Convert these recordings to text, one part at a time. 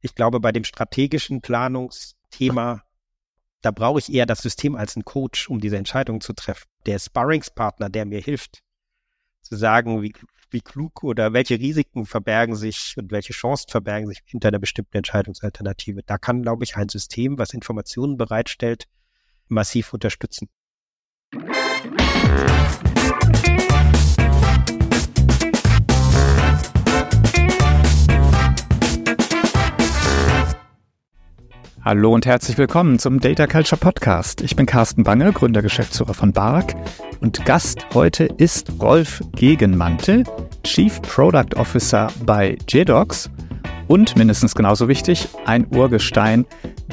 Ich glaube, bei dem strategischen Planungsthema, da brauche ich eher das System als einen Coach, um diese Entscheidung zu treffen. Der Sparringspartner, der mir hilft, zu sagen, wie, wie klug oder welche Risiken verbergen sich und welche Chancen verbergen sich hinter einer bestimmten Entscheidungsalternative. Da kann, glaube ich, ein System, was Informationen bereitstellt, massiv unterstützen. Hallo und herzlich willkommen zum Data Culture Podcast. Ich bin Carsten Bange, Gründer Geschäftsführer von BARC und Gast heute ist Rolf Gegenmantel, Chief Product Officer bei JDocs und mindestens genauso wichtig, ein Urgestein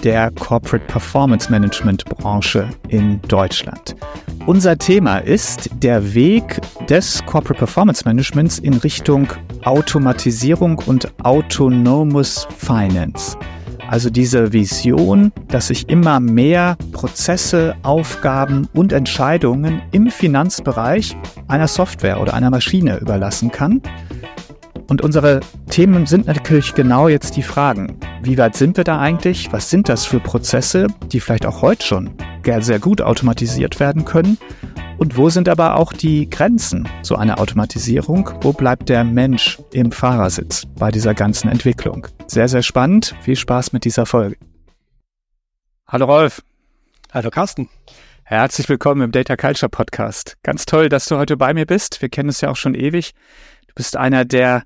der Corporate Performance Management Branche in Deutschland. Unser Thema ist der Weg des Corporate Performance Managements in Richtung Automatisierung und Autonomous Finance. Also diese Vision, dass ich immer mehr Prozesse, Aufgaben und Entscheidungen im Finanzbereich einer Software oder einer Maschine überlassen kann. Und unsere Themen sind natürlich genau jetzt die Fragen. Wie weit sind wir da eigentlich? Was sind das für Prozesse, die vielleicht auch heute schon sehr gut automatisiert werden können? Und wo sind aber auch die Grenzen zu einer Automatisierung? Wo bleibt der Mensch im Fahrersitz bei dieser ganzen Entwicklung? Sehr, sehr spannend. Viel Spaß mit dieser Folge. Hallo Rolf. Hallo Carsten. Herzlich willkommen im Data Culture Podcast. Ganz toll, dass du heute bei mir bist. Wir kennen es ja auch schon ewig. Du bist einer der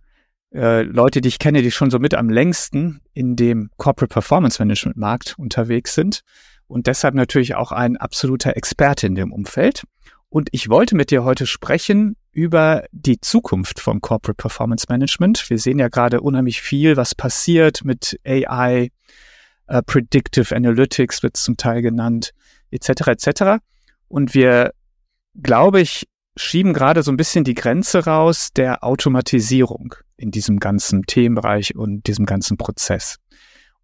äh, Leute, die ich kenne, die schon so mit am längsten in dem Corporate Performance Management Markt unterwegs sind und deshalb natürlich auch ein absoluter Experte in dem Umfeld. Und ich wollte mit dir heute sprechen über die Zukunft vom Corporate Performance Management. Wir sehen ja gerade unheimlich viel, was passiert mit AI, äh, Predictive Analytics wird zum Teil genannt, etc. etc. Und wir, glaube ich, schieben gerade so ein bisschen die Grenze raus der Automatisierung in diesem ganzen Themenbereich und diesem ganzen Prozess.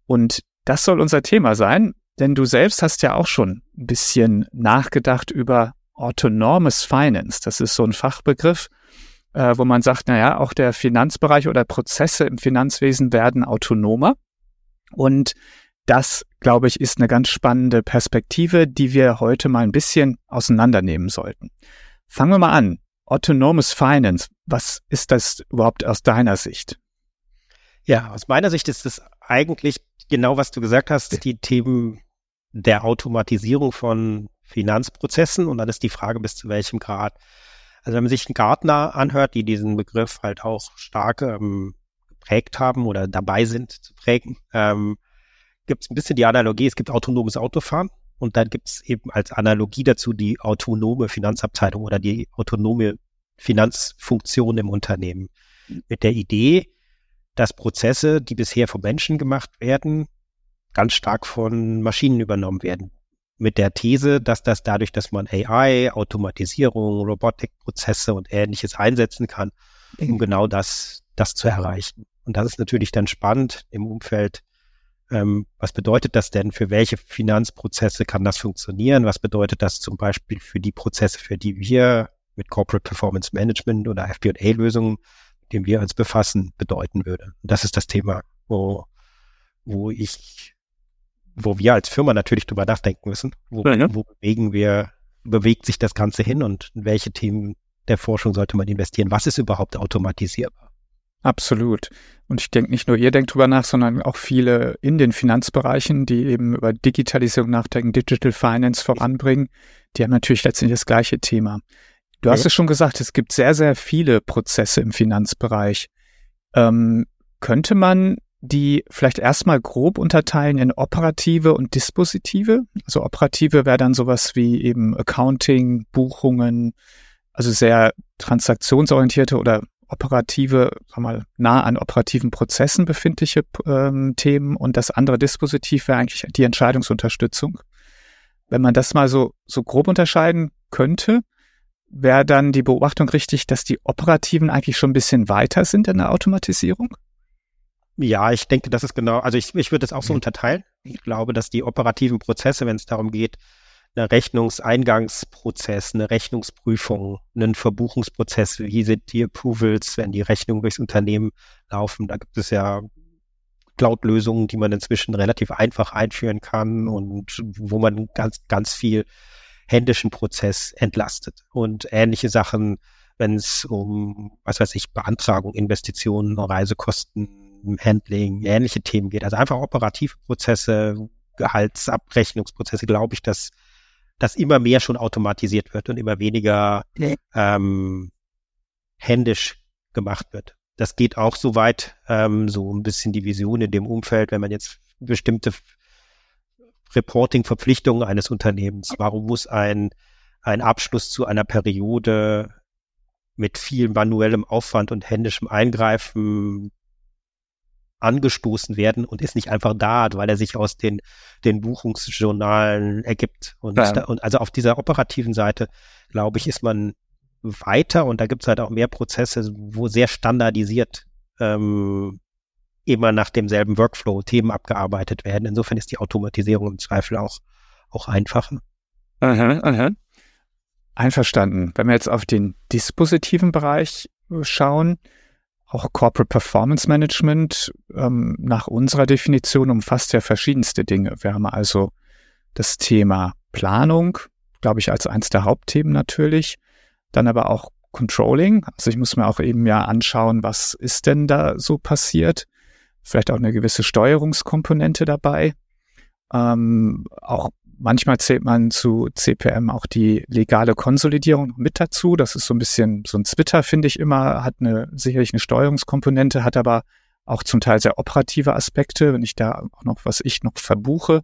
Und das soll unser Thema sein, denn du selbst hast ja auch schon ein bisschen nachgedacht über Autonomous Finance. Das ist so ein Fachbegriff, äh, wo man sagt, naja, auch der Finanzbereich oder Prozesse im Finanzwesen werden autonomer. Und das, glaube ich, ist eine ganz spannende Perspektive, die wir heute mal ein bisschen auseinandernehmen sollten. Fangen wir mal an. Autonomous Finance, was ist das überhaupt aus deiner Sicht? Ja, aus meiner Sicht ist es eigentlich genau, was du gesagt hast, die Themen der Automatisierung von Finanzprozessen und dann ist die Frage, bis zu welchem Grad. Also wenn man sich einen Gartner anhört, die diesen Begriff halt auch stark ähm, geprägt haben oder dabei sind zu prägen, ähm, gibt es ein bisschen die Analogie, es gibt autonomes Autofahren und dann gibt es eben als Analogie dazu die autonome Finanzabteilung oder die autonome Finanzfunktion im Unternehmen. Mit der Idee, dass Prozesse, die bisher von Menschen gemacht werden, ganz stark von Maschinen übernommen werden mit der These, dass das dadurch, dass man AI, Automatisierung, Robotikprozesse und ähnliches einsetzen kann, um mhm. genau das, das zu erreichen. Und das ist natürlich dann spannend im Umfeld. Ähm, was bedeutet das denn? Für welche Finanzprozesse kann das funktionieren? Was bedeutet das zum Beispiel für die Prozesse, für die wir mit Corporate Performance Management oder FP&A-Lösungen, mit denen wir uns befassen, bedeuten würde? Und das ist das Thema, wo, wo ich wo wir als Firma natürlich drüber nachdenken müssen. Wo, ja, ja. wo bewegen wir, bewegt sich das Ganze hin und in welche Themen der Forschung sollte man investieren? Was ist überhaupt automatisierbar? Absolut. Und ich denke, nicht nur ihr denkt drüber nach, sondern auch viele in den Finanzbereichen, die eben über Digitalisierung nachdenken, Digital Finance voranbringen, die haben natürlich letztendlich das gleiche Thema. Du hast ja. es schon gesagt, es gibt sehr, sehr viele Prozesse im Finanzbereich. Ähm, könnte man die vielleicht erstmal grob unterteilen in operative und dispositive. Also operative wäre dann sowas wie eben Accounting, Buchungen, also sehr transaktionsorientierte oder operative, sag mal, nah an operativen Prozessen befindliche ähm, Themen und das andere Dispositiv wäre eigentlich die Entscheidungsunterstützung. Wenn man das mal so, so grob unterscheiden könnte, wäre dann die Beobachtung richtig, dass die operativen eigentlich schon ein bisschen weiter sind in der Automatisierung? Ja, ich denke, das ist genau, also ich, ich würde es auch so mhm. unterteilen. Ich glaube, dass die operativen Prozesse, wenn es darum geht, eine Rechnungseingangsprozess, eine Rechnungsprüfung, einen Verbuchungsprozess, wie sind die Approvals, wenn die Rechnungen durchs Unternehmen laufen, da gibt es ja Cloud-Lösungen, die man inzwischen relativ einfach einführen kann und wo man ganz, ganz viel händischen Prozess entlastet. Und ähnliche Sachen, wenn es um, was weiß ich, Beantragung, Investitionen, Reisekosten, Handling, ähnliche Themen geht. Also einfach operative Prozesse, Gehaltsabrechnungsprozesse, glaube ich, dass das immer mehr schon automatisiert wird und immer weniger ähm, händisch gemacht wird. Das geht auch so weit, ähm, so ein bisschen die Vision in dem Umfeld, wenn man jetzt bestimmte Reporting-Verpflichtungen eines Unternehmens, warum muss ein, ein Abschluss zu einer Periode mit viel manuellem Aufwand und händischem Eingreifen angestoßen werden und ist nicht einfach da, weil er sich aus den, den Buchungsjournalen ergibt. Und, ja. da, und also auf dieser operativen Seite, glaube ich, ist man weiter und da gibt es halt auch mehr Prozesse, wo sehr standardisiert ähm, immer nach demselben Workflow Themen abgearbeitet werden. Insofern ist die Automatisierung im Zweifel auch, auch einfacher. Aha, aha. Einverstanden. Wenn wir jetzt auf den dispositiven Bereich schauen, auch Corporate Performance Management ähm, nach unserer Definition umfasst ja verschiedenste Dinge. Wir haben also das Thema Planung, glaube ich, als eins der Hauptthemen natürlich. Dann aber auch Controlling. Also ich muss mir auch eben ja anschauen, was ist denn da so passiert. Vielleicht auch eine gewisse Steuerungskomponente dabei. Ähm, auch Manchmal zählt man zu CPM auch die legale Konsolidierung mit dazu. Das ist so ein bisschen so ein Twitter, finde ich immer, hat eine sicherlich eine Steuerungskomponente, hat aber auch zum Teil sehr operative Aspekte, wenn ich da auch noch, was ich noch verbuche.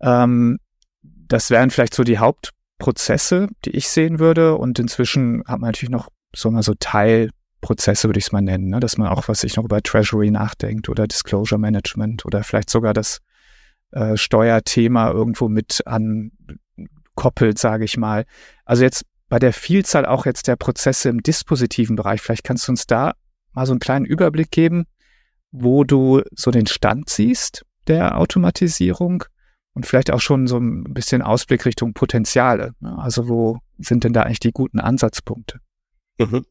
Ähm, das wären vielleicht so die Hauptprozesse, die ich sehen würde. Und inzwischen hat man natürlich noch so mal so Teilprozesse, würde ich es mal nennen, ne? dass man auch, was ich noch über Treasury nachdenkt oder Disclosure Management oder vielleicht sogar das äh, Steuerthema irgendwo mit ankoppelt, sage ich mal. Also jetzt bei der Vielzahl auch jetzt der Prozesse im dispositiven Bereich, vielleicht kannst du uns da mal so einen kleinen Überblick geben, wo du so den Stand siehst der Automatisierung und vielleicht auch schon so ein bisschen Ausblick Richtung Potenziale. Ne? Also wo sind denn da eigentlich die guten Ansatzpunkte? Mhm.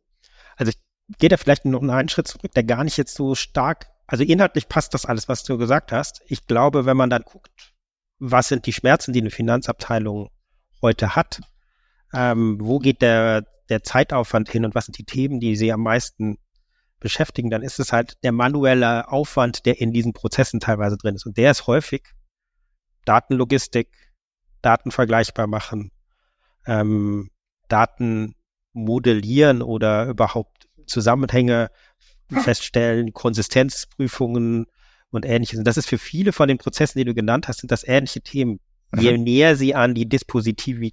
Also ich gehe da vielleicht noch einen Schritt zurück, der gar nicht jetzt so stark also inhaltlich passt das alles, was du gesagt hast. Ich glaube, wenn man dann guckt, was sind die Schmerzen, die eine Finanzabteilung heute hat, ähm, wo geht der, der Zeitaufwand hin und was sind die Themen, die sie am meisten beschäftigen, dann ist es halt der manuelle Aufwand, der in diesen Prozessen teilweise drin ist. Und der ist häufig Datenlogistik, Daten vergleichbar machen, ähm, Daten modellieren oder überhaupt Zusammenhänge feststellen, Konsistenzprüfungen und ähnliches. Und das ist für viele von den Prozessen, die du genannt hast, sind das ähnliche Themen. Je mhm. näher sie an die dispositiven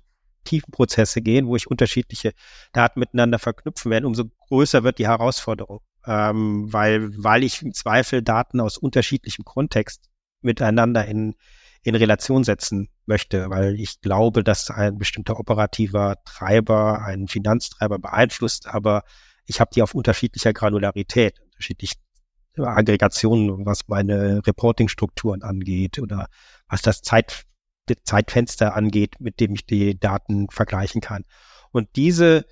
Prozesse gehen, wo ich unterschiedliche Daten miteinander verknüpfen werde, umso größer wird die Herausforderung. Ähm, weil, weil ich im Zweifel Daten aus unterschiedlichem Kontext miteinander in, in Relation setzen möchte, weil ich glaube, dass ein bestimmter operativer Treiber einen Finanztreiber beeinflusst, aber ich habe die auf unterschiedlicher Granularität, unterschiedlich Aggregationen, was meine Reporting-Strukturen angeht oder was das Zeit, Zeitfenster angeht, mit dem ich die Daten vergleichen kann. Und diese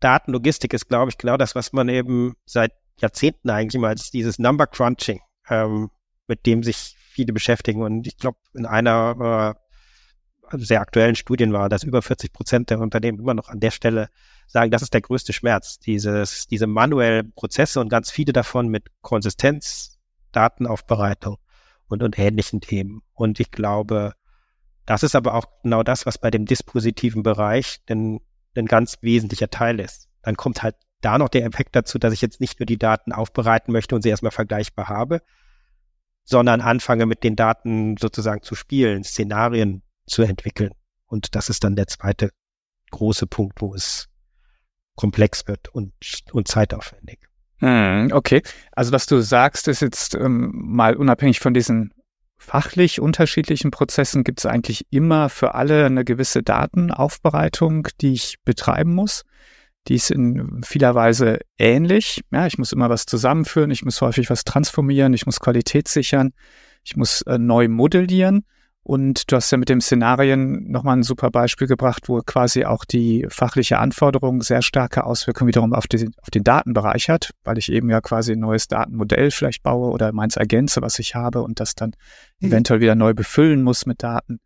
Datenlogistik ist, glaube ich, genau das, was man eben seit Jahrzehnten eigentlich immer als dieses Number Crunching, ähm, mit dem sich viele beschäftigen. Und ich glaube, in einer äh, sehr aktuellen Studien war, dass über 40 Prozent der Unternehmen immer noch an der Stelle sagen, das ist der größte Schmerz, dieses, diese manuellen Prozesse und ganz viele davon mit Konsistenz, Datenaufbereitung und, und ähnlichen Themen. Und ich glaube, das ist aber auch genau das, was bei dem dispositiven Bereich denn ein ganz wesentlicher Teil ist. Dann kommt halt da noch der Effekt dazu, dass ich jetzt nicht nur die Daten aufbereiten möchte und sie erstmal vergleichbar habe, sondern anfange mit den Daten sozusagen zu spielen, Szenarien zu entwickeln. Und das ist dann der zweite große Punkt, wo es komplex wird und, und zeitaufwendig. Hm, okay, also was du sagst, ist jetzt ähm, mal unabhängig von diesen fachlich unterschiedlichen Prozessen, gibt es eigentlich immer für alle eine gewisse Datenaufbereitung, die ich betreiben muss. Die ist in vieler Weise ähnlich. Ja, ich muss immer was zusammenführen, ich muss häufig was transformieren, ich muss Qualität sichern, ich muss äh, neu modellieren. Und du hast ja mit dem Szenarien nochmal ein super Beispiel gebracht, wo quasi auch die fachliche Anforderung sehr starke Auswirkungen wiederum auf, die, auf den Datenbereich hat, weil ich eben ja quasi ein neues Datenmodell vielleicht baue oder meins ergänze, was ich habe und das dann mhm. eventuell wieder neu befüllen muss mit Daten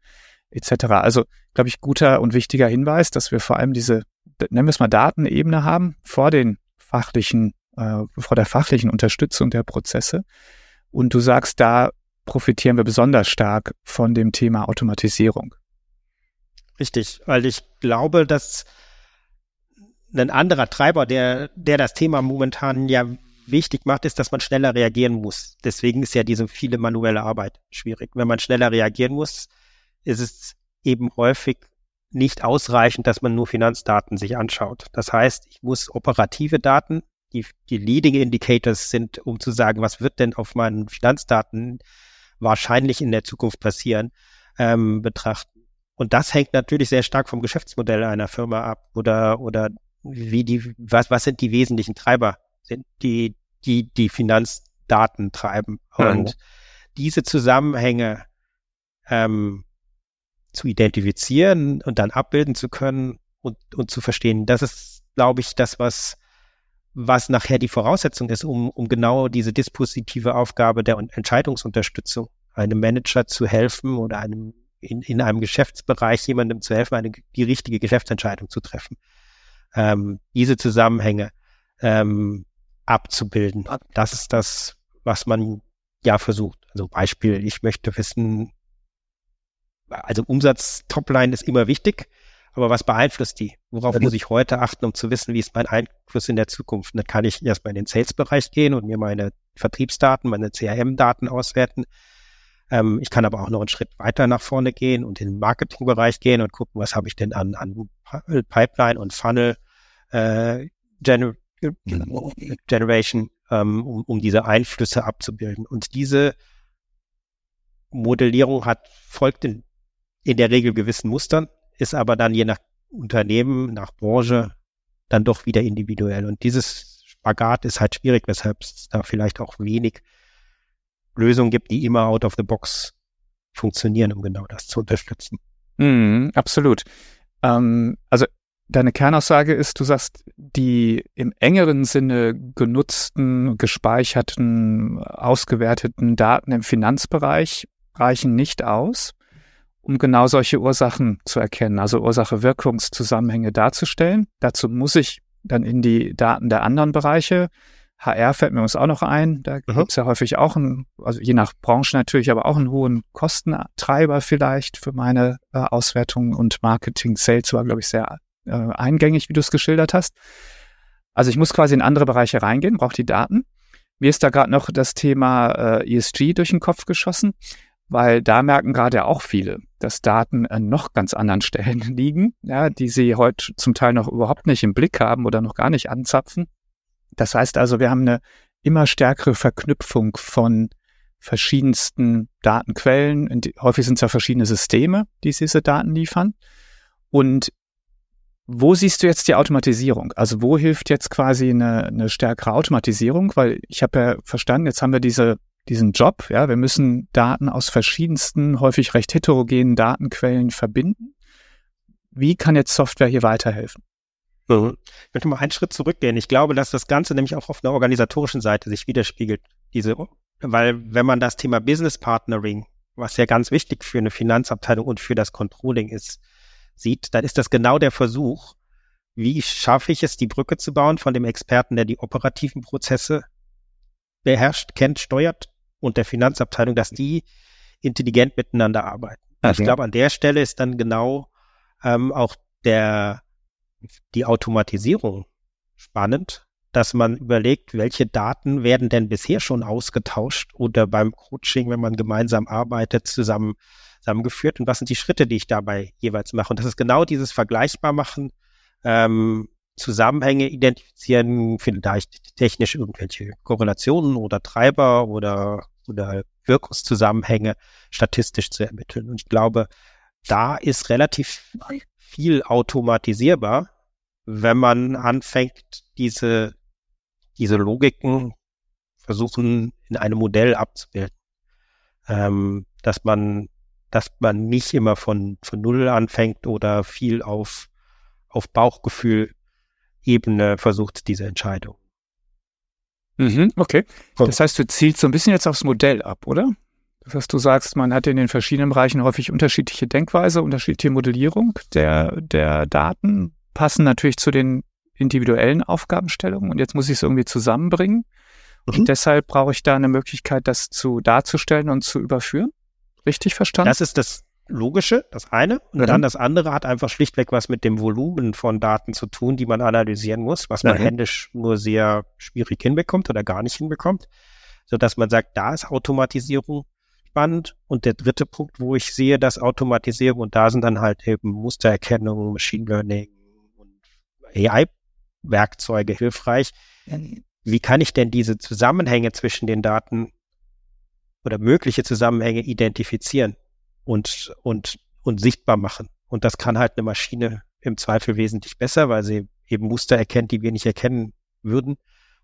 etc. Also, glaube ich, guter und wichtiger Hinweis, dass wir vor allem diese, nennen wir es mal Datenebene haben, vor den fachlichen, äh, vor der fachlichen Unterstützung der Prozesse. Und du sagst, da profitieren wir besonders stark von dem Thema Automatisierung. Richtig, weil ich glaube, dass ein anderer Treiber, der, der das Thema momentan ja wichtig macht, ist, dass man schneller reagieren muss. Deswegen ist ja diese viele manuelle Arbeit schwierig. Wenn man schneller reagieren muss, ist es eben häufig nicht ausreichend, dass man nur Finanzdaten sich anschaut. Das heißt, ich muss operative Daten, die, die Leading Indicators sind, um zu sagen, was wird denn auf meinen Finanzdaten wahrscheinlich in der Zukunft passieren, ähm, betrachten. Und das hängt natürlich sehr stark vom Geschäftsmodell einer Firma ab oder, oder wie die, was, was sind die wesentlichen Treiber, sind die, die, die Finanzdaten treiben. Und diese Zusammenhänge ähm, zu identifizieren und dann abbilden zu können und, und zu verstehen, das ist, glaube ich, das, was, was nachher die Voraussetzung ist, um, um genau diese dispositive Aufgabe der Entscheidungsunterstützung, einem Manager zu helfen oder einem in, in einem Geschäftsbereich jemandem zu helfen, eine, die richtige Geschäftsentscheidung zu treffen. Ähm, diese Zusammenhänge ähm, abzubilden. Das ist das, was man ja versucht. Also Beispiel, ich möchte wissen, also Umsatz Topline ist immer wichtig. Aber was beeinflusst die? Worauf muss ich heute achten, um zu wissen, wie ist mein Einfluss in der Zukunft? Und dann kann ich erstmal in den Sales-Bereich gehen und mir meine Vertriebsdaten, meine CRM-Daten auswerten. Ähm, ich kann aber auch noch einen Schritt weiter nach vorne gehen und in den Marketing-Bereich gehen und gucken, was habe ich denn an, an Pipeline und Funnel äh, Gener Generation, ähm, um, um diese Einflüsse abzubilden. Und diese Modellierung hat folgt in, in der Regel gewissen Mustern ist aber dann je nach Unternehmen, nach Branche dann doch wieder individuell. Und dieses Spagat ist halt schwierig, weshalb es da vielleicht auch wenig Lösungen gibt, die immer out of the box funktionieren, um genau das zu unterstützen. Mm, absolut. Ähm, also deine Kernaussage ist, du sagst, die im engeren Sinne genutzten, gespeicherten, ausgewerteten Daten im Finanzbereich reichen nicht aus um genau solche Ursachen zu erkennen, also Ursache-Wirkungszusammenhänge darzustellen. Dazu muss ich dann in die Daten der anderen Bereiche. HR fällt mir uns auch noch ein. Da mhm. gibt es ja häufig auch einen, also je nach Branche natürlich, aber auch einen hohen Kostentreiber vielleicht für meine äh, Auswertung und Marketing. Sales war, glaube ich, sehr äh, eingängig, wie du es geschildert hast. Also ich muss quasi in andere Bereiche reingehen, brauche die Daten. Mir ist da gerade noch das Thema äh, ESG durch den Kopf geschossen weil da merken gerade auch viele, dass Daten an noch ganz anderen Stellen liegen, ja, die sie heute zum Teil noch überhaupt nicht im Blick haben oder noch gar nicht anzapfen. Das heißt also, wir haben eine immer stärkere Verknüpfung von verschiedensten Datenquellen. Häufig sind es ja verschiedene Systeme, die diese Daten liefern. Und wo siehst du jetzt die Automatisierung? Also wo hilft jetzt quasi eine, eine stärkere Automatisierung? Weil ich habe ja verstanden, jetzt haben wir diese diesen Job. Ja, wir müssen Daten aus verschiedensten, häufig recht heterogenen Datenquellen verbinden. Wie kann jetzt Software hier weiterhelfen? Mhm. Ich möchte mal einen Schritt zurückgehen. Ich glaube, dass das Ganze nämlich auch auf einer organisatorischen Seite sich widerspiegelt. Diese, weil wenn man das Thema Business Partnering, was ja ganz wichtig für eine Finanzabteilung und für das Controlling ist, sieht, dann ist das genau der Versuch, wie schaffe ich es, die Brücke zu bauen von dem Experten, der die operativen Prozesse beherrscht, kennt, steuert, und der Finanzabteilung, dass die intelligent miteinander arbeiten. Okay. Ich glaube, an der Stelle ist dann genau ähm, auch der die Automatisierung spannend, dass man überlegt, welche Daten werden denn bisher schon ausgetauscht oder beim Coaching, wenn man gemeinsam arbeitet, zusammen zusammengeführt und was sind die Schritte, die ich dabei jeweils mache. Und das ist genau dieses Vergleichbarmachen, ähm, Zusammenhänge identifizieren, vielleicht technisch irgendwelche Korrelationen oder Treiber oder oder Wirkungszusammenhänge statistisch zu ermitteln. Und ich glaube, da ist relativ viel automatisierbar, wenn man anfängt, diese, diese Logiken versuchen in einem Modell abzubilden. Ähm, dass man dass man nicht immer von, von Null anfängt oder viel auf, auf Bauchgefühl Ebene versucht, diese Entscheidung. Mhm, okay. Das heißt, du zielst so ein bisschen jetzt aufs Modell ab, oder? Das heißt, du sagst, man hat in den verschiedenen Bereichen häufig unterschiedliche Denkweise, unterschiedliche Modellierung der, der Daten, passen natürlich zu den individuellen Aufgabenstellungen und jetzt muss ich es irgendwie zusammenbringen. Mhm. Und deshalb brauche ich da eine Möglichkeit, das zu darzustellen und zu überführen. Richtig verstanden? Das ist das Logische, das eine. Und mhm. dann das andere hat einfach schlichtweg was mit dem Volumen von Daten zu tun, die man analysieren muss, was man mhm. händisch nur sehr schwierig hinbekommt oder gar nicht hinbekommt. So dass man sagt, da ist Automatisierung spannend. Und der dritte Punkt, wo ich sehe, dass Automatisierung, und da sind dann halt eben Mustererkennung, Machine Learning und AI-Werkzeuge hilfreich. Wie kann ich denn diese Zusammenhänge zwischen den Daten oder mögliche Zusammenhänge identifizieren und, und, und sichtbar machen. Und das kann halt eine Maschine im Zweifel wesentlich besser, weil sie eben Muster erkennt, die wir nicht erkennen würden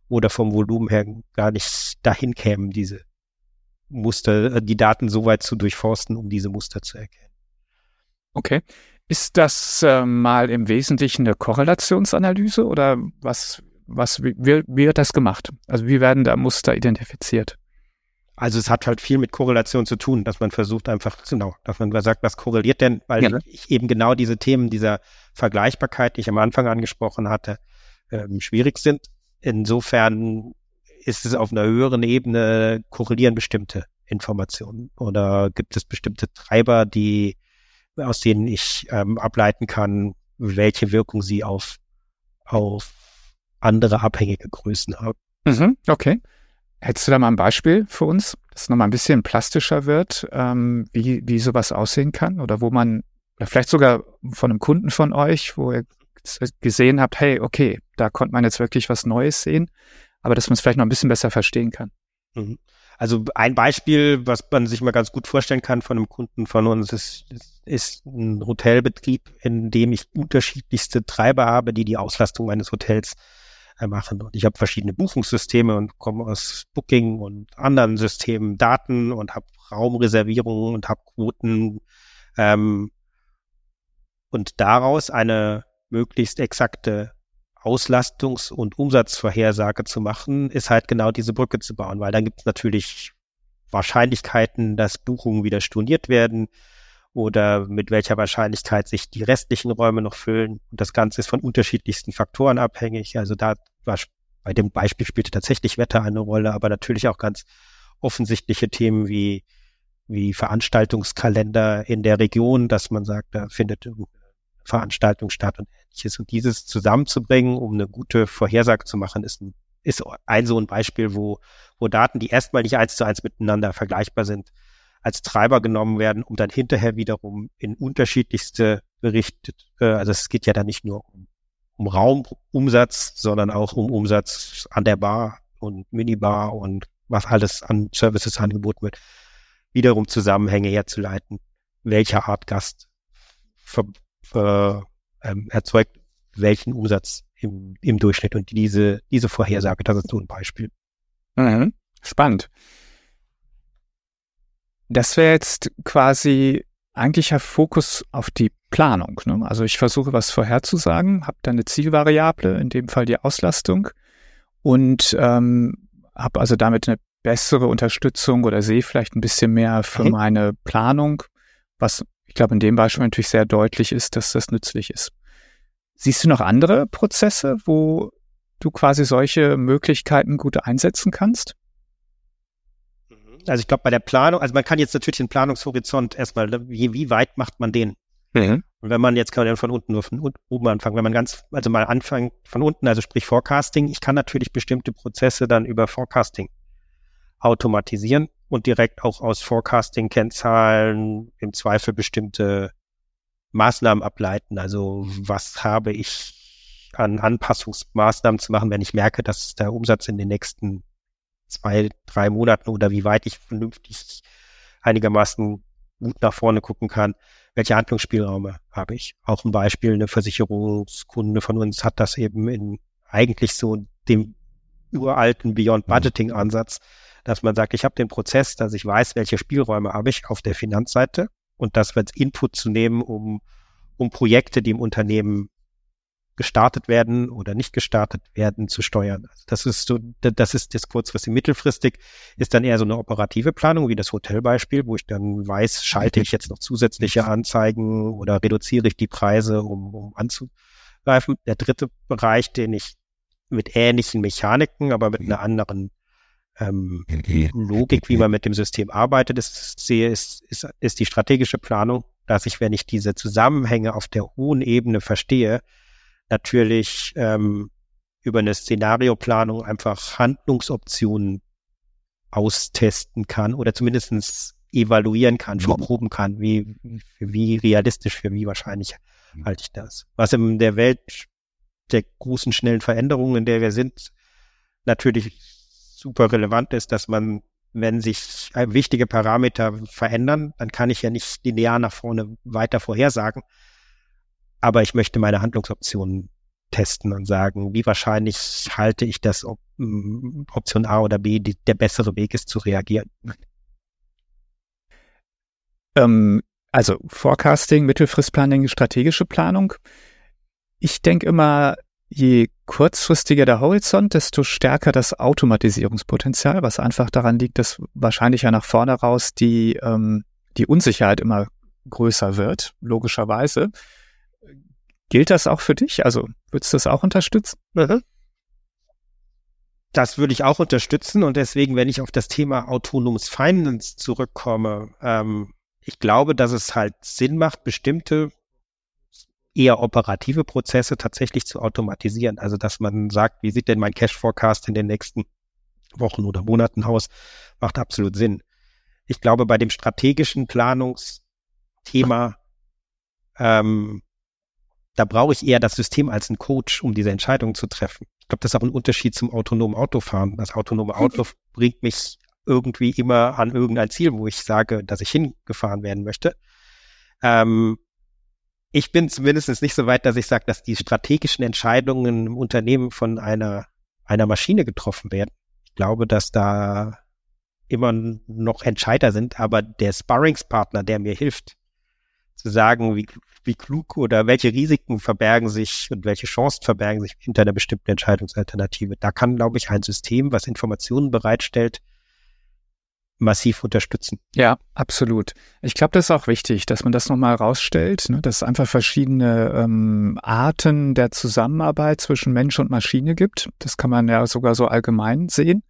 oder vom Volumen her gar nicht dahin kämen, diese Muster, äh, die Daten so weit zu durchforsten, um diese Muster zu erkennen. Okay. Ist das äh, mal im Wesentlichen eine Korrelationsanalyse oder was, was, wie, wie wird das gemacht? Also wie werden da Muster identifiziert? Also es hat halt viel mit Korrelation zu tun, dass man versucht einfach, genau, dass man sagt, was korreliert denn, weil ja. ich eben genau diese Themen dieser Vergleichbarkeit, die ich am Anfang angesprochen hatte, ähm, schwierig sind. Insofern ist es auf einer höheren Ebene, korrelieren bestimmte Informationen oder gibt es bestimmte Treiber, die, aus denen ich ähm, ableiten kann, welche Wirkung sie auf, auf andere abhängige Größen haben. Mhm, okay. Hättest du da mal ein Beispiel für uns, das nochmal ein bisschen plastischer wird, ähm, wie, wie sowas aussehen kann oder wo man, oder vielleicht sogar von einem Kunden von euch, wo ihr gesehen habt, hey, okay, da konnte man jetzt wirklich was Neues sehen, aber dass man es vielleicht noch ein bisschen besser verstehen kann. Mhm. Also ein Beispiel, was man sich mal ganz gut vorstellen kann von einem Kunden von uns, ist, ist ein Hotelbetrieb, in dem ich unterschiedlichste Treiber habe, die die Auslastung meines Hotels machen. Und ich habe verschiedene Buchungssysteme und komme aus Booking und anderen Systemen Daten und habe Raumreservierungen und habe Quoten ähm, und daraus eine möglichst exakte Auslastungs- und Umsatzvorhersage zu machen, ist halt genau diese Brücke zu bauen, weil dann gibt es natürlich Wahrscheinlichkeiten, dass Buchungen wieder storniert werden oder mit welcher Wahrscheinlichkeit sich die restlichen Räume noch füllen. Und das Ganze ist von unterschiedlichsten Faktoren abhängig. Also da war bei dem Beispiel spielte tatsächlich Wetter eine Rolle, aber natürlich auch ganz offensichtliche Themen wie wie Veranstaltungskalender in der Region, dass man sagt, da findet eine Veranstaltung statt und ähnliches. Und dieses zusammenzubringen, um eine gute Vorhersage zu machen, ist ein, ist ein so ein Beispiel, wo, wo Daten, die erstmal nicht eins zu eins miteinander vergleichbar sind, als Treiber genommen werden, um dann hinterher wiederum in unterschiedlichste Berichte, äh, also es geht ja dann nicht nur um, um Raumumsatz, sondern auch um Umsatz an der Bar und Minibar und was alles an Services angeboten wird, wiederum Zusammenhänge herzuleiten, welcher Art Gast ver, ver, ähm, erzeugt welchen Umsatz im, im Durchschnitt und diese, diese Vorhersage, das ist so ein Beispiel. Mhm. Spannend. Das wäre jetzt quasi eigentlicher Fokus auf die Planung. Ne? Also ich versuche was vorherzusagen, habe dann eine Zielvariable, in dem Fall die Auslastung, und ähm, habe also damit eine bessere Unterstützung oder sehe vielleicht ein bisschen mehr für okay. meine Planung, was ich glaube in dem Beispiel natürlich sehr deutlich ist, dass das nützlich ist. Siehst du noch andere Prozesse, wo du quasi solche Möglichkeiten gut einsetzen kannst? Also ich glaube bei der Planung, also man kann jetzt natürlich den Planungshorizont erstmal, ne, wie, wie weit macht man den? Mhm. Und wenn man jetzt kann man von unten nur von oben anfangen, wenn man ganz, also mal anfangen von unten, also sprich Forecasting, ich kann natürlich bestimmte Prozesse dann über Forecasting automatisieren und direkt auch aus Forecasting-Kennzahlen im Zweifel bestimmte Maßnahmen ableiten. Also was habe ich an Anpassungsmaßnahmen zu machen, wenn ich merke, dass der Umsatz in den nächsten zwei, drei Monaten oder wie weit ich vernünftig einigermaßen gut nach vorne gucken kann, welche Handlungsspielräume habe ich. Auch ein Beispiel, eine Versicherungskunde von uns hat das eben in eigentlich so dem uralten Beyond mhm. Budgeting Ansatz, dass man sagt, ich habe den Prozess, dass ich weiß, welche Spielräume habe ich auf der Finanzseite und das als Input zu nehmen, um, um Projekte, die im Unternehmen gestartet werden oder nicht gestartet werden, zu steuern. Also das ist so, das ist das kurzfristig. Mittelfristig ist dann eher so eine operative Planung, wie das Hotelbeispiel, wo ich dann weiß, schalte ich jetzt noch zusätzliche Anzeigen oder reduziere ich die Preise, um, um anzugreifen. Der dritte Bereich, den ich mit ähnlichen Mechaniken, aber mit einer anderen ähm, Logik, wie man mit dem System arbeitet, ist, sehe, ist, ist, ist die strategische Planung, dass ich, wenn ich diese Zusammenhänge auf der hohen Ebene verstehe, natürlich ähm, über eine Szenarioplanung einfach Handlungsoptionen austesten kann oder zumindestens evaluieren kann, verproben kann, wie, wie realistisch, für wie wahrscheinlich mhm. halte ich das. Was in der Welt der großen, schnellen Veränderungen, in der wir sind, natürlich super relevant ist, dass man, wenn sich wichtige Parameter verändern, dann kann ich ja nicht linear nach vorne weiter vorhersagen, aber ich möchte meine Handlungsoptionen testen und sagen, wie wahrscheinlich halte ich das, ob mm, Option A oder B die, der bessere Weg ist zu reagieren. Ähm, also Forecasting, Mittelfristplanning, strategische Planung. Ich denke immer, je kurzfristiger der Horizont, desto stärker das Automatisierungspotenzial, was einfach daran liegt, dass wahrscheinlich ja nach vorne raus die, ähm, die Unsicherheit immer größer wird, logischerweise. Gilt das auch für dich? Also würdest du das auch unterstützen? Mhm. Das würde ich auch unterstützen und deswegen, wenn ich auf das Thema autonomes Finance zurückkomme, ähm, ich glaube, dass es halt Sinn macht, bestimmte eher operative Prozesse tatsächlich zu automatisieren. Also, dass man sagt, wie sieht denn mein Cash Forecast in den nächsten Wochen oder Monaten aus, macht absolut Sinn. Ich glaube, bei dem strategischen Planungsthema ähm, da brauche ich eher das System als einen Coach, um diese Entscheidung zu treffen. Ich glaube, das ist auch ein Unterschied zum autonomen Autofahren. Das autonome Auto bringt mich irgendwie immer an irgendein Ziel, wo ich sage, dass ich hingefahren werden möchte. Ähm, ich bin zumindest nicht so weit, dass ich sage, dass die strategischen Entscheidungen im Unternehmen von einer, einer Maschine getroffen werden. Ich glaube, dass da immer noch Entscheider sind, aber der Sparringspartner, der mir hilft, zu sagen, wie, wie klug oder welche Risiken verbergen sich und welche Chancen verbergen sich hinter einer bestimmten Entscheidungsalternative. Da kann, glaube ich, ein System, was Informationen bereitstellt, massiv unterstützen. Ja, absolut. Ich glaube, das ist auch wichtig, dass man das nochmal rausstellt, ne, dass es einfach verschiedene ähm, Arten der Zusammenarbeit zwischen Mensch und Maschine gibt. Das kann man ja sogar so allgemein sehen.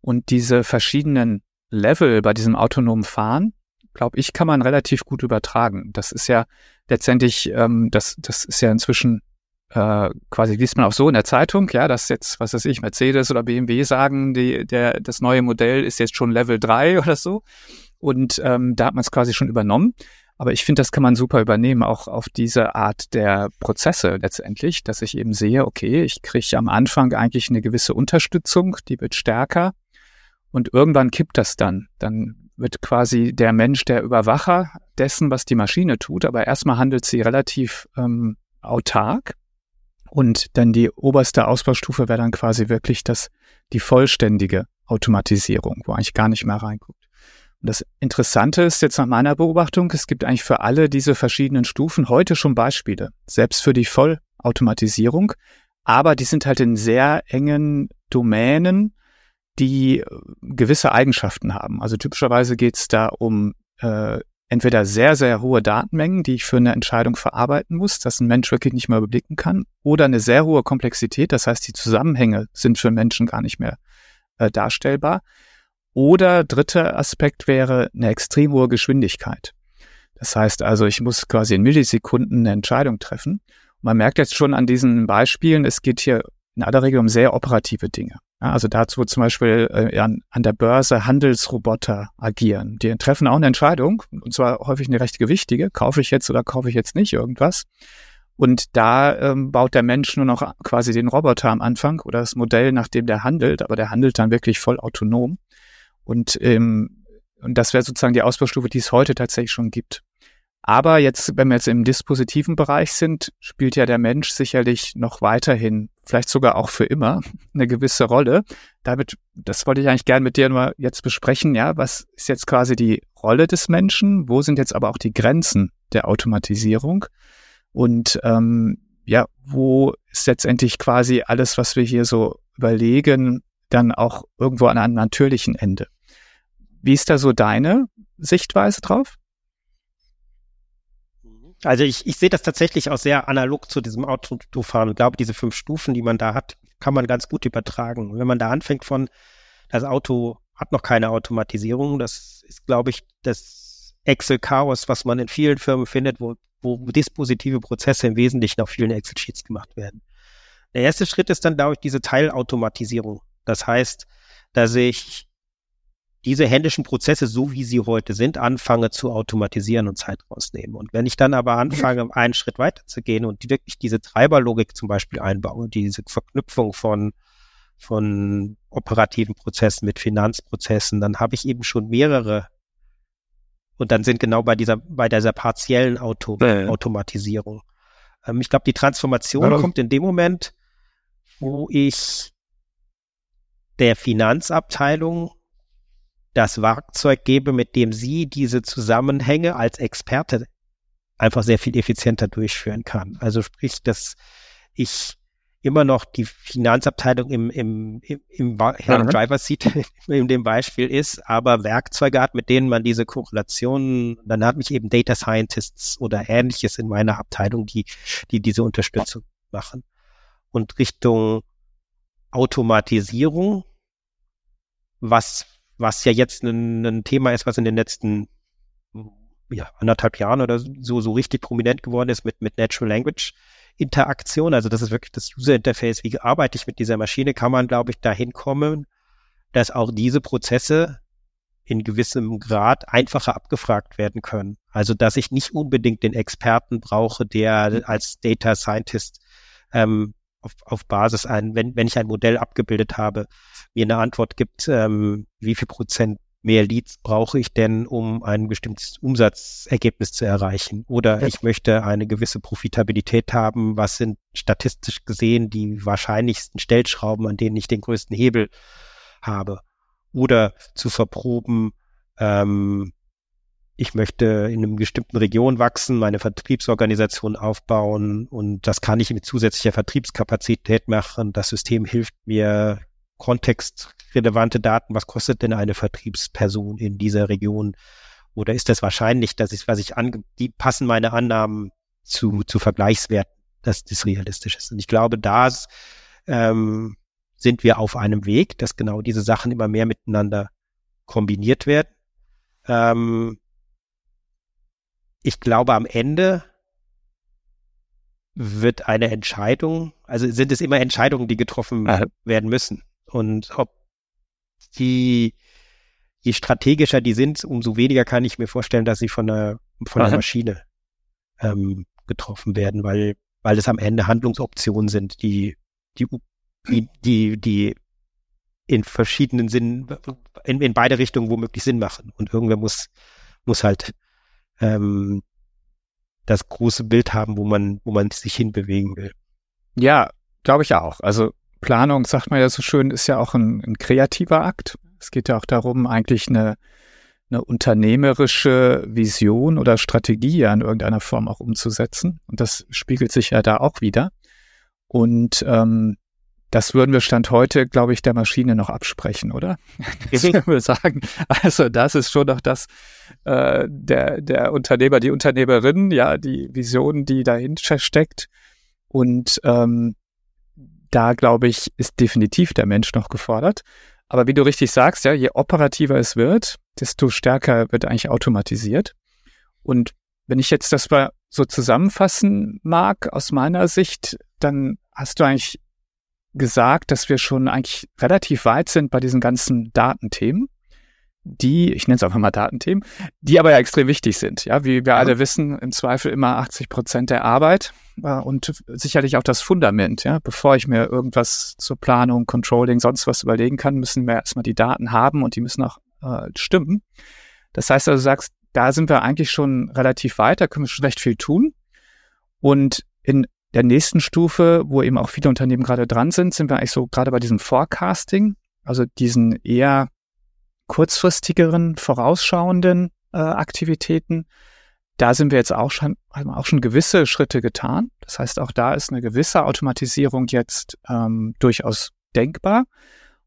Und diese verschiedenen Level bei diesem autonomen Fahren, glaube ich, kann man relativ gut übertragen. Das ist ja letztendlich, ähm, das, das ist ja inzwischen äh, quasi liest man auch so in der Zeitung, ja, dass jetzt, was weiß ich, Mercedes oder BMW sagen, die, der, das neue Modell ist jetzt schon Level 3 oder so. Und ähm, da hat man es quasi schon übernommen. Aber ich finde, das kann man super übernehmen, auch auf diese Art der Prozesse letztendlich, dass ich eben sehe, okay, ich kriege am Anfang eigentlich eine gewisse Unterstützung, die wird stärker und irgendwann kippt das dann. Dann wird quasi der Mensch der Überwacher dessen, was die Maschine tut, aber erstmal handelt sie relativ ähm, autark. Und dann die oberste Ausbaustufe wäre dann quasi wirklich das, die vollständige Automatisierung, wo eigentlich gar nicht mehr reinguckt. Und das Interessante ist jetzt nach meiner Beobachtung, es gibt eigentlich für alle diese verschiedenen Stufen heute schon Beispiele, selbst für die Vollautomatisierung, aber die sind halt in sehr engen Domänen, die äh, gewisse Eigenschaften haben. Also typischerweise geht es da um äh, entweder sehr, sehr hohe Datenmengen, die ich für eine Entscheidung verarbeiten muss, dass ein Mensch wirklich nicht mehr überblicken kann, oder eine sehr hohe Komplexität, das heißt, die Zusammenhänge sind für Menschen gar nicht mehr äh, darstellbar. Oder dritter Aspekt wäre eine extrem hohe Geschwindigkeit. Das heißt also, ich muss quasi in Millisekunden eine Entscheidung treffen. Man merkt jetzt schon an diesen Beispielen, es geht hier in aller Regel um sehr operative Dinge. Ja, also dazu zum Beispiel äh, an, an der Börse Handelsroboter agieren. Die treffen auch eine Entscheidung, und zwar häufig eine recht gewichtige. Kaufe ich jetzt oder kaufe ich jetzt nicht irgendwas? Und da ähm, baut der Mensch nur noch quasi den Roboter am Anfang oder das Modell, nach dem der handelt, aber der handelt dann wirklich voll autonom. Und, ähm, und das wäre sozusagen die Ausbaustufe, die es heute tatsächlich schon gibt. Aber jetzt, wenn wir jetzt im dispositiven Bereich sind, spielt ja der Mensch sicherlich noch weiterhin, vielleicht sogar auch für immer, eine gewisse Rolle. Damit, das wollte ich eigentlich gerne mit dir nur jetzt besprechen. Ja, was ist jetzt quasi die Rolle des Menschen? Wo sind jetzt aber auch die Grenzen der Automatisierung? Und ähm, ja, wo ist letztendlich quasi alles, was wir hier so überlegen, dann auch irgendwo an einem natürlichen Ende? Wie ist da so deine Sichtweise drauf? Also ich, ich sehe das tatsächlich auch sehr analog zu diesem Autofahren. Ich glaube, diese fünf Stufen, die man da hat, kann man ganz gut übertragen. Und wenn man da anfängt von, das Auto hat noch keine Automatisierung, das ist, glaube ich, das Excel-Chaos, was man in vielen Firmen findet, wo, wo dispositive Prozesse im Wesentlichen auf vielen Excel-Sheets gemacht werden. Der erste Schritt ist dann, glaube ich, diese Teilautomatisierung. Das heißt, dass ich diese händischen Prozesse, so wie sie heute sind, anfange zu automatisieren und Zeit rausnehmen. Und wenn ich dann aber anfange, einen Schritt weiter zu gehen und die, wirklich diese Treiberlogik zum Beispiel einbaue, diese Verknüpfung von, von operativen Prozessen mit Finanzprozessen, dann habe ich eben schon mehrere und dann sind genau bei dieser, bei dieser partiellen Auto, ja, Automatisierung. Ähm, ich glaube, die Transformation ja, kommt in dem Moment, wo ich der Finanzabteilung das Werkzeug gebe, mit dem sie diese Zusammenhänge als Experte einfach sehr viel effizienter durchführen kann. Also sprich, dass ich immer noch die Finanzabteilung im, im, im, im mhm. Driver Seat in dem Beispiel ist, aber Werkzeuge hat, mit denen man diese Korrelationen, dann hat mich eben Data Scientists oder ähnliches in meiner Abteilung, die, die diese Unterstützung machen. Und Richtung Automatisierung, was was ja jetzt ein, ein Thema ist, was in den letzten ja, anderthalb Jahren oder so, so richtig prominent geworden ist mit, mit Natural Language Interaktion. Also das ist wirklich das User Interface. Wie arbeite ich mit dieser Maschine? Kann man, glaube ich, dahin kommen, dass auch diese Prozesse in gewissem Grad einfacher abgefragt werden können. Also dass ich nicht unbedingt den Experten brauche, der als Data Scientist ähm, auf, auf Basis ein, wenn, wenn ich ein Modell abgebildet habe, mir eine Antwort gibt, ähm, wie viel Prozent mehr Leads brauche ich denn, um ein bestimmtes Umsatzergebnis zu erreichen? Oder ich möchte eine gewisse Profitabilität haben. Was sind statistisch gesehen die wahrscheinlichsten Stellschrauben, an denen ich den größten Hebel habe? Oder zu verproben, ähm, ich möchte in einer bestimmten Region wachsen, meine Vertriebsorganisation aufbauen und das kann ich mit zusätzlicher Vertriebskapazität machen. Das System hilft mir, kontextrelevante Daten, was kostet denn eine Vertriebsperson in dieser Region? Oder ist das wahrscheinlich, dass ich, was ich ange, die passen meine Annahmen zu, zu Vergleichswerten, dass das realistisch ist. Und ich glaube, da ähm, sind wir auf einem Weg, dass genau diese Sachen immer mehr miteinander kombiniert werden. Ähm, ich glaube, am Ende wird eine Entscheidung, also sind es immer Entscheidungen, die getroffen Aha. werden müssen. Und ob die, je strategischer die sind, umso weniger kann ich mir vorstellen, dass sie von der, von der Maschine ähm, getroffen werden, weil, weil es am Ende Handlungsoptionen sind, die, die, die, die, die in verschiedenen Sinnen, in, in beide Richtungen womöglich Sinn machen. Und irgendwer muss, muss halt ähm, das große Bild haben, wo man, wo man sich hinbewegen will. Ja, glaube ich auch. Also Planung, sagt man ja so schön, ist ja auch ein, ein kreativer Akt. Es geht ja auch darum, eigentlich eine, eine unternehmerische Vision oder Strategie ja in irgendeiner Form auch umzusetzen. Und das spiegelt sich ja da auch wieder. Und ähm, das würden wir Stand heute, glaube ich, der Maschine noch absprechen, oder? Das würden wir sagen. Also das ist schon noch das, äh, der, der Unternehmer, die Unternehmerin, ja, die Vision, die dahinter steckt. Und ähm, da, glaube ich, ist definitiv der Mensch noch gefordert. Aber wie du richtig sagst, ja, je operativer es wird, desto stärker wird eigentlich automatisiert. Und wenn ich jetzt das mal so zusammenfassen mag, aus meiner Sicht, dann hast du eigentlich gesagt, dass wir schon eigentlich relativ weit sind bei diesen ganzen Datenthemen, die, ich nenne es einfach mal Datenthemen, die aber ja extrem wichtig sind. Ja, wie wir ja. alle wissen, im Zweifel immer 80 Prozent der Arbeit äh, und sicherlich auch das Fundament. Ja, bevor ich mir irgendwas zur Planung, Controlling, sonst was überlegen kann, müssen wir erstmal die Daten haben und die müssen auch äh, stimmen. Das heißt also, du sagst, da sind wir eigentlich schon relativ weit, da können wir schon recht viel tun. Und in der nächsten Stufe, wo eben auch viele Unternehmen gerade dran sind, sind wir eigentlich so gerade bei diesem Forecasting, also diesen eher kurzfristigeren, vorausschauenden äh, Aktivitäten. Da sind wir jetzt auch schon, haben auch schon gewisse Schritte getan. Das heißt, auch da ist eine gewisse Automatisierung jetzt ähm, durchaus denkbar.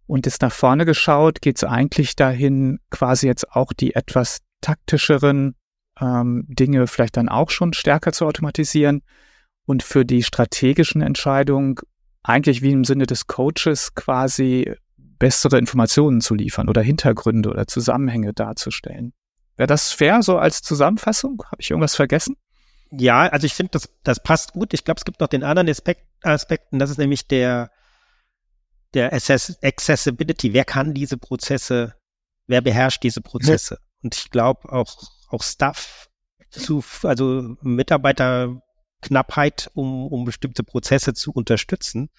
Und jetzt nach vorne geschaut, geht es eigentlich dahin, quasi jetzt auch die etwas taktischeren ähm, Dinge vielleicht dann auch schon stärker zu automatisieren und für die strategischen Entscheidungen eigentlich wie im Sinne des Coaches quasi bessere Informationen zu liefern oder Hintergründe oder Zusammenhänge darzustellen. Wäre das fair so als Zusammenfassung? Habe ich irgendwas vergessen? Ja, also ich finde, das, das passt gut. Ich glaube, es gibt noch den anderen Aspekt, Aspekten, das ist nämlich der, der Access Accessibility. Wer kann diese Prozesse, wer beherrscht diese Prozesse? Ja. Und ich glaube auch, auch Staff zu, also Mitarbeiterknappheit, um, um bestimmte Prozesse zu unterstützen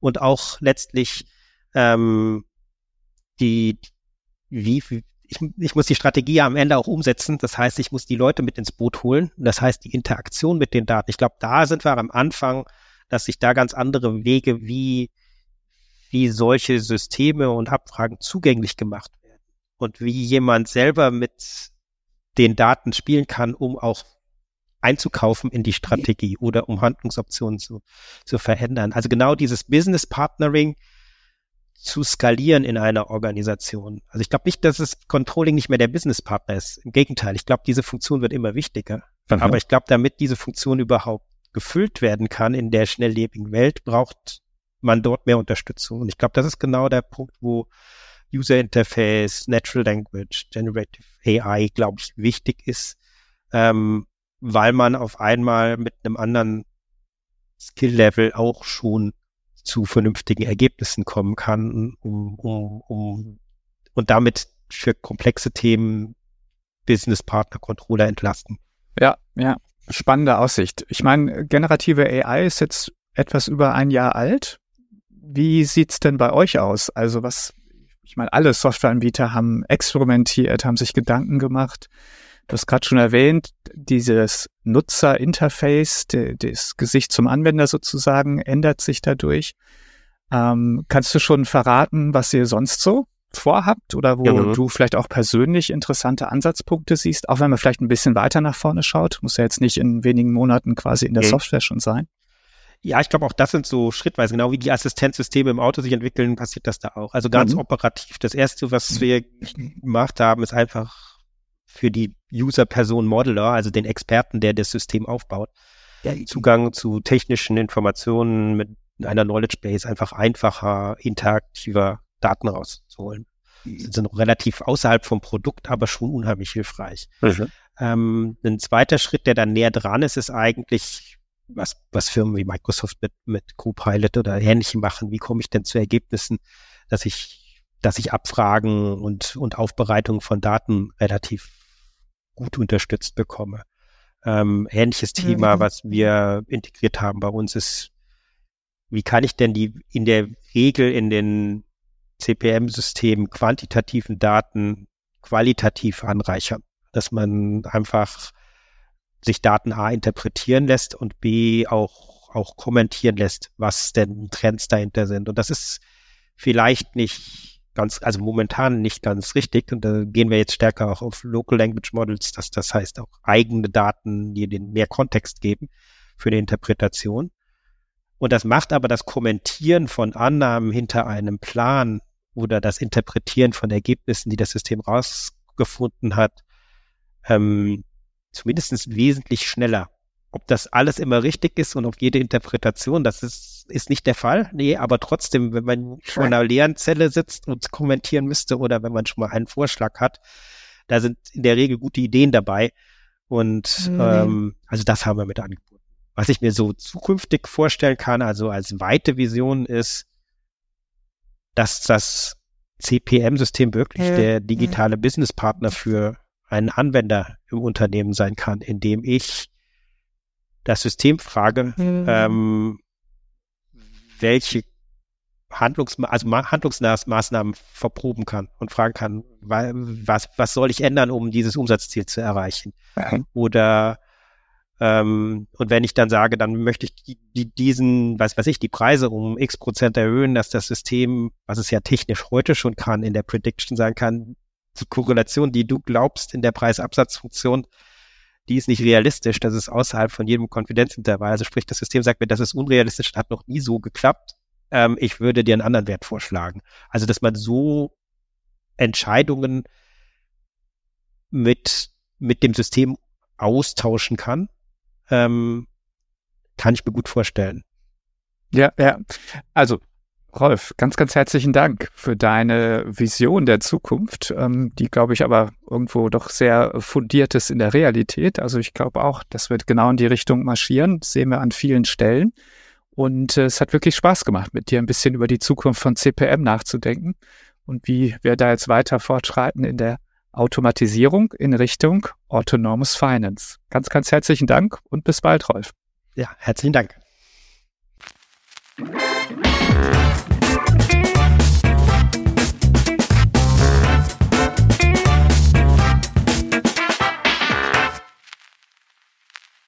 und auch letztlich ähm, die, wie, ich, ich muss die Strategie am Ende auch umsetzen. Das heißt, ich muss die Leute mit ins Boot holen. Das heißt, die Interaktion mit den Daten. Ich glaube, da sind wir am Anfang, dass sich da ganz andere Wege, wie, wie solche Systeme und Abfragen zugänglich gemacht werden. Und wie jemand selber mit den Daten spielen kann, um auch einzukaufen in die Strategie oder um Handlungsoptionen zu, zu verändern. Also genau dieses Business Partnering, zu skalieren in einer Organisation. Also ich glaube nicht, dass es Controlling nicht mehr der Businesspartner ist. Im Gegenteil, ich glaube, diese Funktion wird immer wichtiger. Aha. Aber ich glaube, damit diese Funktion überhaupt gefüllt werden kann in der schnelllebigen Welt, braucht man dort mehr Unterstützung. Und ich glaube, das ist genau der Punkt, wo User Interface, Natural Language, Generative AI, glaube ich, wichtig ist, ähm, weil man auf einmal mit einem anderen Skill-Level auch schon zu vernünftigen Ergebnissen kommen kann, um, um, um und damit für komplexe Themen Business Partner Controller entlasten. Ja, ja, spannende Aussicht. Ich meine, generative AI ist jetzt etwas über ein Jahr alt. Wie sieht's denn bei euch aus? Also was, ich meine, alle Softwareanbieter haben experimentiert, haben sich Gedanken gemacht. Du hast gerade schon erwähnt, dieses Nutzerinterface, das Gesicht zum Anwender sozusagen, ändert sich dadurch. Ähm, kannst du schon verraten, was ihr sonst so vorhabt oder wo ja, du vielleicht auch persönlich interessante Ansatzpunkte siehst, auch wenn man vielleicht ein bisschen weiter nach vorne schaut, muss ja jetzt nicht in wenigen Monaten quasi in der okay. Software schon sein. Ja, ich glaube auch das sind so schrittweise, genau wie die Assistenzsysteme im Auto sich entwickeln, passiert das da auch. Also ganz mhm. operativ. Das erste, was mhm. wir gemacht haben, ist einfach für die User-Person Modeler, also den Experten, der das System aufbaut, ja, Zugang zu technischen Informationen mit einer Knowledge Base einfach einfacher, interaktiver Daten rauszuholen. Mhm. Sind noch relativ außerhalb vom Produkt, aber schon unheimlich hilfreich. Mhm. Ähm, ein zweiter Schritt, der dann näher dran ist, ist eigentlich, was, was Firmen wie Microsoft mit, mit Copilot oder ähnlichem machen. Wie komme ich denn zu Ergebnissen, dass ich, dass ich Abfragen und, und Aufbereitung von Daten relativ gut unterstützt bekomme. Ähm, ähnliches Thema, mhm. was wir integriert haben bei uns ist, wie kann ich denn die in der Regel in den CPM-Systemen quantitativen Daten qualitativ anreichern, dass man einfach sich Daten A interpretieren lässt und B auch, auch kommentieren lässt, was denn Trends dahinter sind. Und das ist vielleicht nicht ganz, also momentan nicht ganz richtig. Und da gehen wir jetzt stärker auch auf Local Language Models, dass das heißt auch eigene Daten, die den mehr Kontext geben für die Interpretation. Und das macht aber das Kommentieren von Annahmen hinter einem Plan oder das Interpretieren von Ergebnissen, die das System rausgefunden hat, ähm, zumindest wesentlich schneller. Ob das alles immer richtig ist und auf jede Interpretation, das ist, ist nicht der Fall. Nee, aber trotzdem, wenn man vor einer leeren Zelle sitzt und kommentieren müsste oder wenn man schon mal einen Vorschlag hat, da sind in der Regel gute Ideen dabei. Und mhm. ähm, also das haben wir mit angeboten. Was ich mir so zukünftig vorstellen kann, also als weite Vision ist, dass das CPM-System wirklich mhm. der digitale Businesspartner für einen Anwender im Unternehmen sein kann, indem ich das System frage, mhm. ähm, welche Handlungs also handlungsnahes Maßnahmen verproben kann und fragen kann, was, was soll ich ändern, um dieses Umsatzziel zu erreichen? Mhm. Oder ähm, und wenn ich dann sage, dann möchte ich die, die, diesen, was weiß ich, die Preise um x Prozent erhöhen, dass das System, was es ja technisch heute schon kann, in der Prediction sagen kann, die Korrelation, die du glaubst in der Preisabsatzfunktion, die ist nicht realistisch, das ist außerhalb von jedem Konfidenzintervall. Also sprich, das System sagt mir, das ist unrealistisch, hat noch nie so geklappt. Ähm, ich würde dir einen anderen Wert vorschlagen. Also, dass man so Entscheidungen mit, mit dem System austauschen kann ähm, kann ich mir gut vorstellen. Ja, ja. Also, Rolf, ganz, ganz herzlichen Dank für deine Vision der Zukunft, ähm, die, glaube ich, aber irgendwo doch sehr fundiert ist in der Realität. Also ich glaube auch, das wird genau in die Richtung marschieren. Das sehen wir an vielen Stellen. Und äh, es hat wirklich Spaß gemacht, mit dir ein bisschen über die Zukunft von CPM nachzudenken und wie wir da jetzt weiter fortschreiten in der Automatisierung in Richtung Autonomous Finance. Ganz, ganz herzlichen Dank und bis bald, Rolf. Ja, herzlichen Dank.